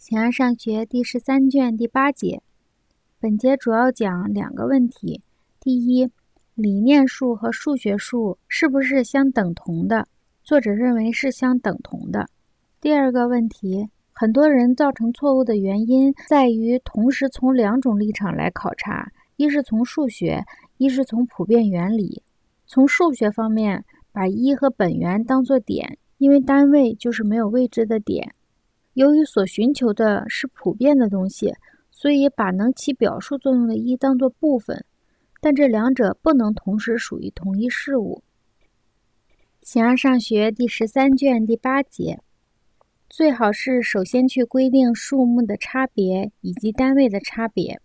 形而上学第十三卷第八节，本节主要讲两个问题：第一，理念数和数学数是不是相等同的？作者认为是相等同的。第二个问题，很多人造成错误的原因在于同时从两种立场来考察：一是从数学，一是从普遍原理。从数学方面，把一和本源当作点，因为单位就是没有未知的点。由于所寻求的是普遍的东西，所以把能起表述作用的一当作部分，但这两者不能同时属于同一事物。形而上学第十三卷第八节，最好是首先去规定数目的差别以及单位的差别。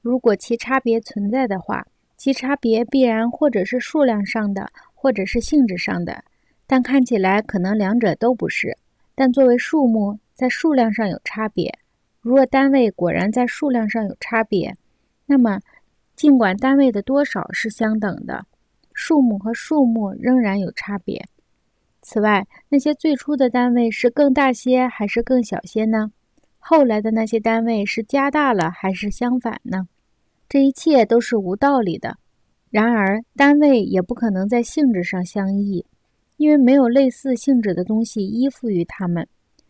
如果其差别存在的话，其差别必然或者是数量上的，或者是性质上的，但看起来可能两者都不是。但作为数目。在数量上有差别，如若单位果然在数量上有差别，那么尽管单位的多少是相等的，数目和数目仍然有差别。此外，那些最初的单位是更大些还是更小些呢？后来的那些单位是加大了还是相反呢？这一切都是无道理的。然而，单位也不可能在性质上相异，因为没有类似性质的东西依附于它们。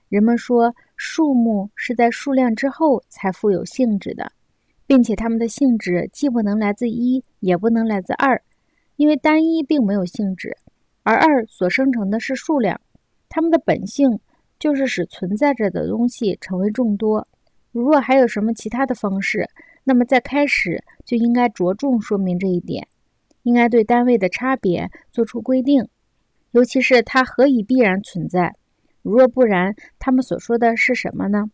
人们说，数目是在数量之后才富有性质的，并且它们的性质既不能来自一，也不能来自二，因为单一并没有性质，而二所生成的是数量。它们的本性就是使存在着的东西成为众多。如若还有什么其他的方式，那么在开始就应该着重说明这一点，应该对单位的差别做出规定，尤其是它何以必然存在。如若不然，他们所说的是什么呢？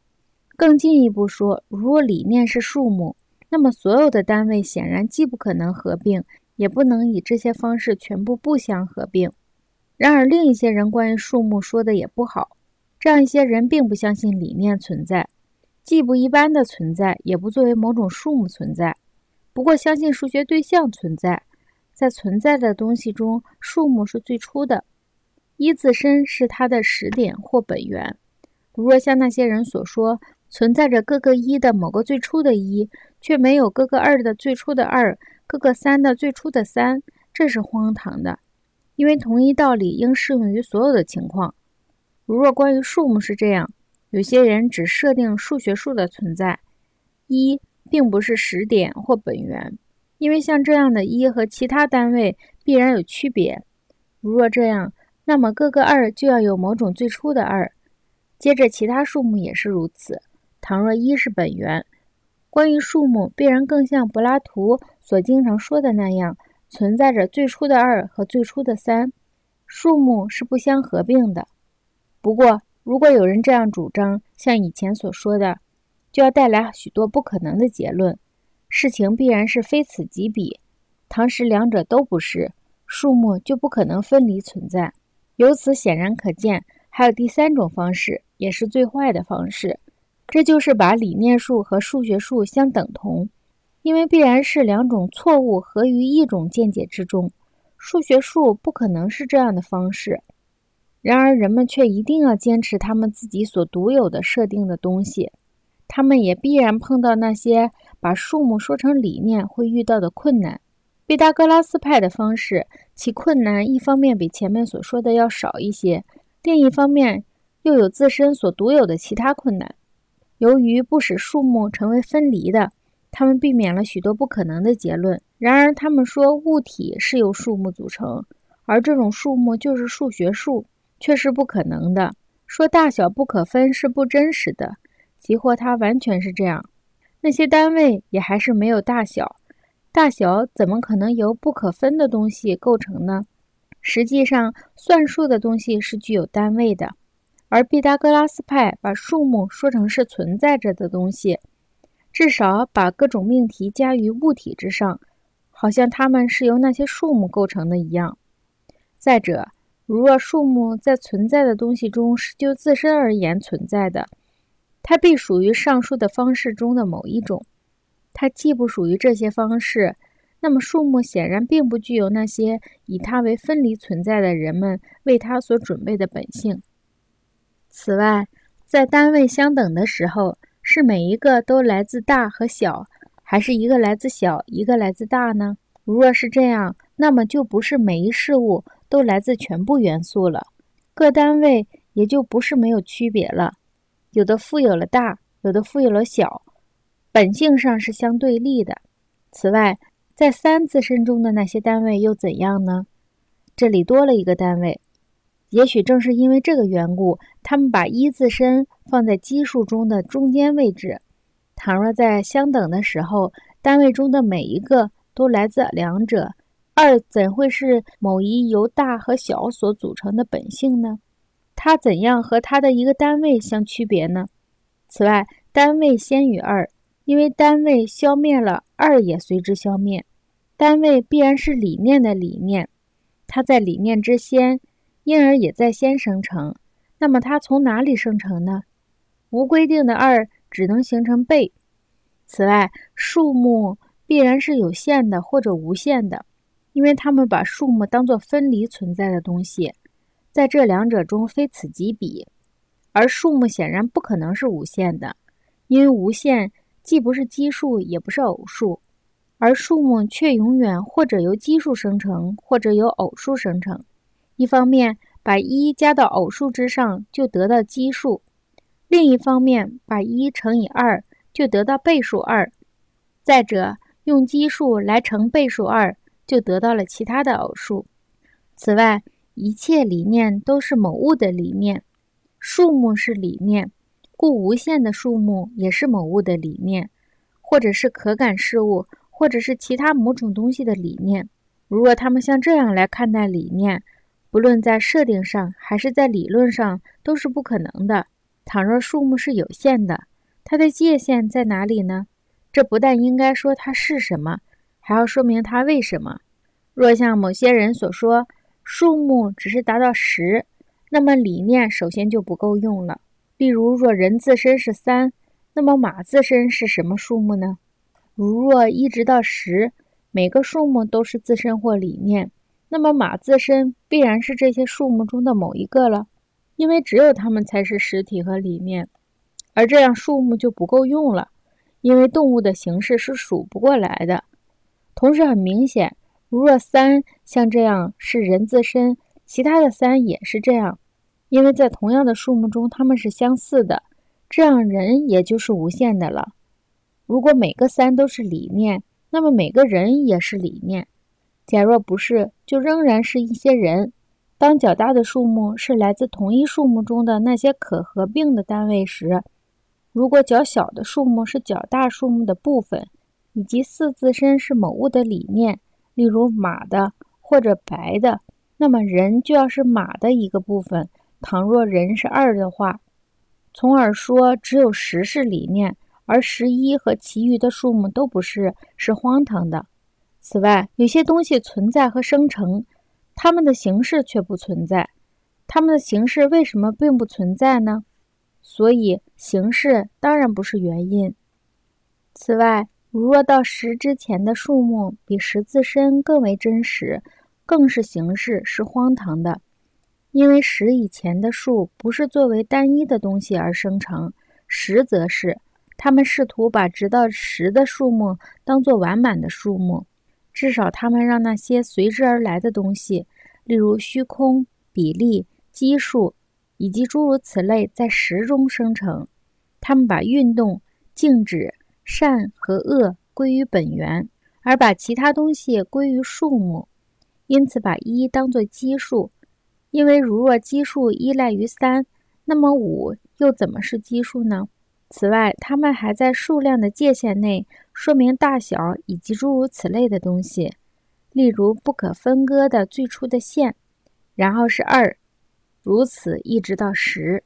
更进一步说，如若理念是数目，那么所有的单位显然既不可能合并，也不能以这些方式全部不相合并。然而，另一些人关于数目说的也不好。这样一些人并不相信理念存在，既不一般的存在，也不作为某种数目存在。不过，相信数学对象存在，在存在的东西中，数目是最初的。一自身是它的始点或本源。如若像那些人所说，存在着各个一的某个最初的一，却没有各个二的最初的二，各个三的最初的三，这是荒唐的。因为同一道理应适用于所有的情况。如若关于数目是这样，有些人只设定数学数的存在，一并不是始点或本源，因为像这样的一和其他单位必然有区别。如若这样，那么各个二就要有某种最初的二，接着其他数目也是如此。倘若一是本源，关于数目必然更像柏拉图所经常说的那样，存在着最初的二和最初的三，数目是不相合并的。不过，如果有人这样主张，像以前所说的，就要带来许多不可能的结论。事情必然是非此即彼，唐时两者都不是，数目就不可能分离存在。由此显然可见，还有第三种方式，也是最坏的方式，这就是把理念数和数学数相等同，因为必然是两种错误合于一种见解之中。数学数不可能是这样的方式，然而人们却一定要坚持他们自己所独有的设定的东西，他们也必然碰到那些把数目说成理念会遇到的困难。毕达哥拉斯派的方式，其困难一方面比前面所说的要少一些，另一方面又有自身所独有的其他困难。由于不使数目成为分离的，他们避免了许多不可能的结论。然而，他们说物体是由数目组成，而这种数目就是数学数，却是不可能的。说大小不可分是不真实的，即或它完全是这样，那些单位也还是没有大小。大小怎么可能由不可分的东西构成呢？实际上，算数的东西是具有单位的，而毕达哥拉斯派把数目说成是存在着的东西，至少把各种命题加于物体之上，好像它们是由那些数目构成的一样。再者，如若数目在存在的东西中是就自身而言存在的，它必属于上述的方式中的某一种。它既不属于这些方式，那么数目显然并不具有那些以它为分离存在的人们为它所准备的本性。此外，在单位相等的时候，是每一个都来自大和小，还是一个来自小，一个来自大呢？如若是这样，那么就不是每一事物都来自全部元素了，各单位也就不是没有区别了。有的富有了大，有的富有了小，本性上是相对立的。此外，在三自身中的那些单位又怎样呢？这里多了一个单位，也许正是因为这个缘故，他们把一自身放在奇数中的中间位置。倘若在相等的时候，单位中的每一个都来自两者，二怎会是某一由大和小所组成的本性呢？它怎样和它的一个单位相区别呢？此外，单位先于二。因为单位消灭了，二也随之消灭。单位必然是理念的理念，它在理念之先，因而也在先生成。那么它从哪里生成呢？无规定的二只能形成倍。此外，数目必然是有限的或者无限的，因为他们把数目当作分离存在的东西，在这两者中非此即彼。而数目显然不可能是无限的，因为无限。既不是奇数，也不是偶数，而数目却永远或者由奇数生成，或者由偶数生成。一方面，把一加到偶数之上，就得到奇数；另一方面，把一乘以二，就得到倍数二。再者，用奇数来乘倍数二，就得到了其他的偶数。此外，一切理念都是某物的理念，数目是理念。故无限的数目也是某物的理念，或者是可感事物，或者是其他某种东西的理念。如果他们像这样来看待理念，不论在设定上还是在理论上，都是不可能的。倘若数目是有限的，它的界限在哪里呢？这不但应该说它是什么，还要说明它为什么。若像某些人所说，数目只是达到十，那么理念首先就不够用了。例如，若人自身是三，那么马自身是什么数目呢？如若一直到十，每个数目都是自身或理念，那么马自身必然是这些数目中的某一个了，因为只有它们才是实体和理念。而这样数目就不够用了，因为动物的形式是数不过来的。同时，很明显，如若三像这样是人自身，其他的三也是这样。因为在同样的数目中，它们是相似的，这样人也就是无限的了。如果每个三都是理念，那么每个人也是理念。假若不是，就仍然是一些人。当较大的数目是来自同一数目中的那些可合并的单位时，如果较小的数目是较大数目的部分，以及四自身是某物的理念，例如马的或者白的，那么人就要是马的一个部分。倘若人是二的话，从而说只有十是理念，而十一和其余的数目都不是，是荒唐的。此外，有些东西存在和生成，它们的形式却不存在。它们的形式为什么并不存在呢？所以形式当然不是原因。此外，如若到十之前的数目比十自身更为真实，更是形式，是荒唐的。因为十以前的数不是作为单一的东西而生成，十则是他们试图把直到十的数目当作完满的数目，至少他们让那些随之而来的东西，例如虚空、比例、基数以及诸如此类，在十中生成。他们把运动、静止、善和恶归于本源，而把其他东西归于数目，因此把一当作基数。因为如若奇数依赖于三，那么五又怎么是奇数呢？此外，它们还在数量的界限内说明大小以及诸如此类的东西，例如不可分割的最初的线，然后是二，如此一直到十。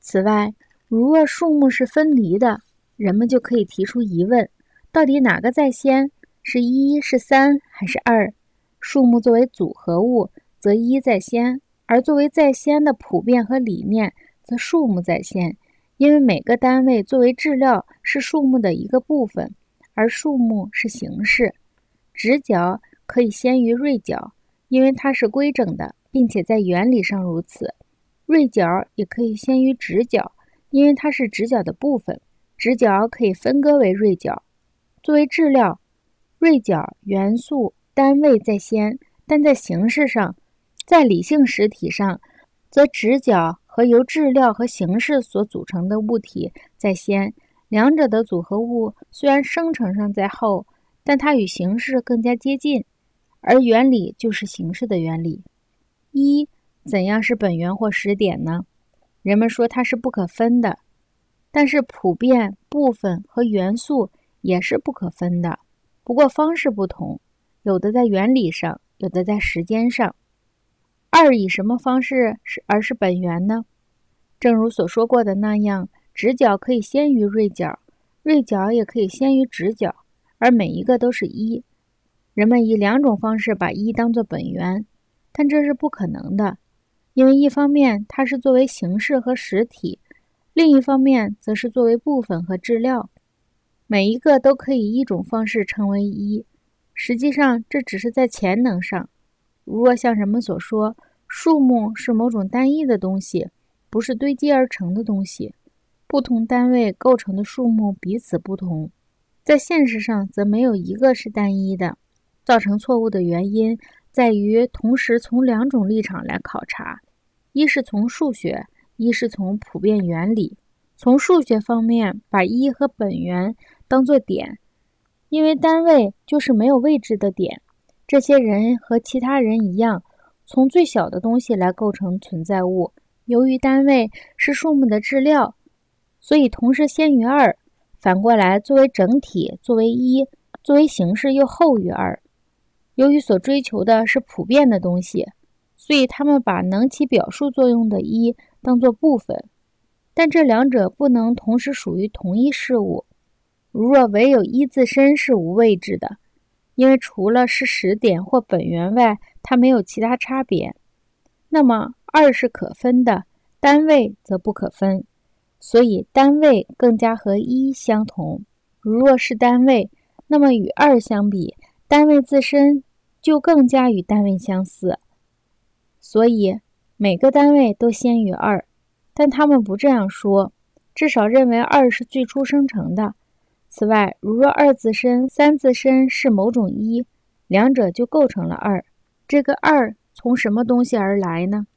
此外，如若数目是分离的，人们就可以提出疑问：到底哪个在先？是一是三还是二？数目作为组合物。则一在先，而作为在先的普遍和理念，则数目在先。因为每个单位作为质料是数目的一个部分，而数目是形式。直角可以先于锐角，因为它是规整的，并且在原理上如此。锐角也可以先于直角，因为它是直角的部分，直角可以分割为锐角。作为质料，锐角元素单位在先，但在形式上，在理性实体上，则直角和由质料和形式所组成的物体在先。两者的组合物虽然生成上在后，但它与形式更加接近，而原理就是形式的原理。一怎样是本源或实点呢？人们说它是不可分的，但是普遍部分和元素也是不可分的，不过方式不同，有的在原理上，有的在时间上。二以什么方式是而是本源呢？正如所说过的那样。直角可以先于锐角，锐角也可以先于直角，而每一个都是一。人们以两种方式把一当作本源，但这是不可能的，因为一方面它是作为形式和实体，另一方面则是作为部分和质料。每一个都可以一种方式称为一，实际上这只是在潜能上。如若像人们所说，数目是某种单一的东西，不是堆积而成的东西。不同单位构成的数目彼此不同，在现实上则没有一个是单一的。造成错误的原因在于同时从两种立场来考察：一是从数学，一是从普遍原理。从数学方面，把一和本源当作点，因为单位就是没有位置的点。这些人和其他人一样，从最小的东西来构成存在物。由于单位是数目的质料。所以，同时先于二，反过来，作为整体，作为一，作为形式又后于二。由于所追求的是普遍的东西，所以他们把能起表述作用的一当作部分。但这两者不能同时属于同一事物。如若唯有一自身是无位置的，因为除了是实点或本源外，它没有其他差别，那么二是可分的，单位则不可分。所以单位更加和一相同。如若是单位，那么与二相比，单位自身就更加与单位相似。所以每个单位都先于二，但他们不这样说，至少认为二是最初生成的。此外，如若二自身、三自身是某种一，两者就构成了二。这个二从什么东西而来呢？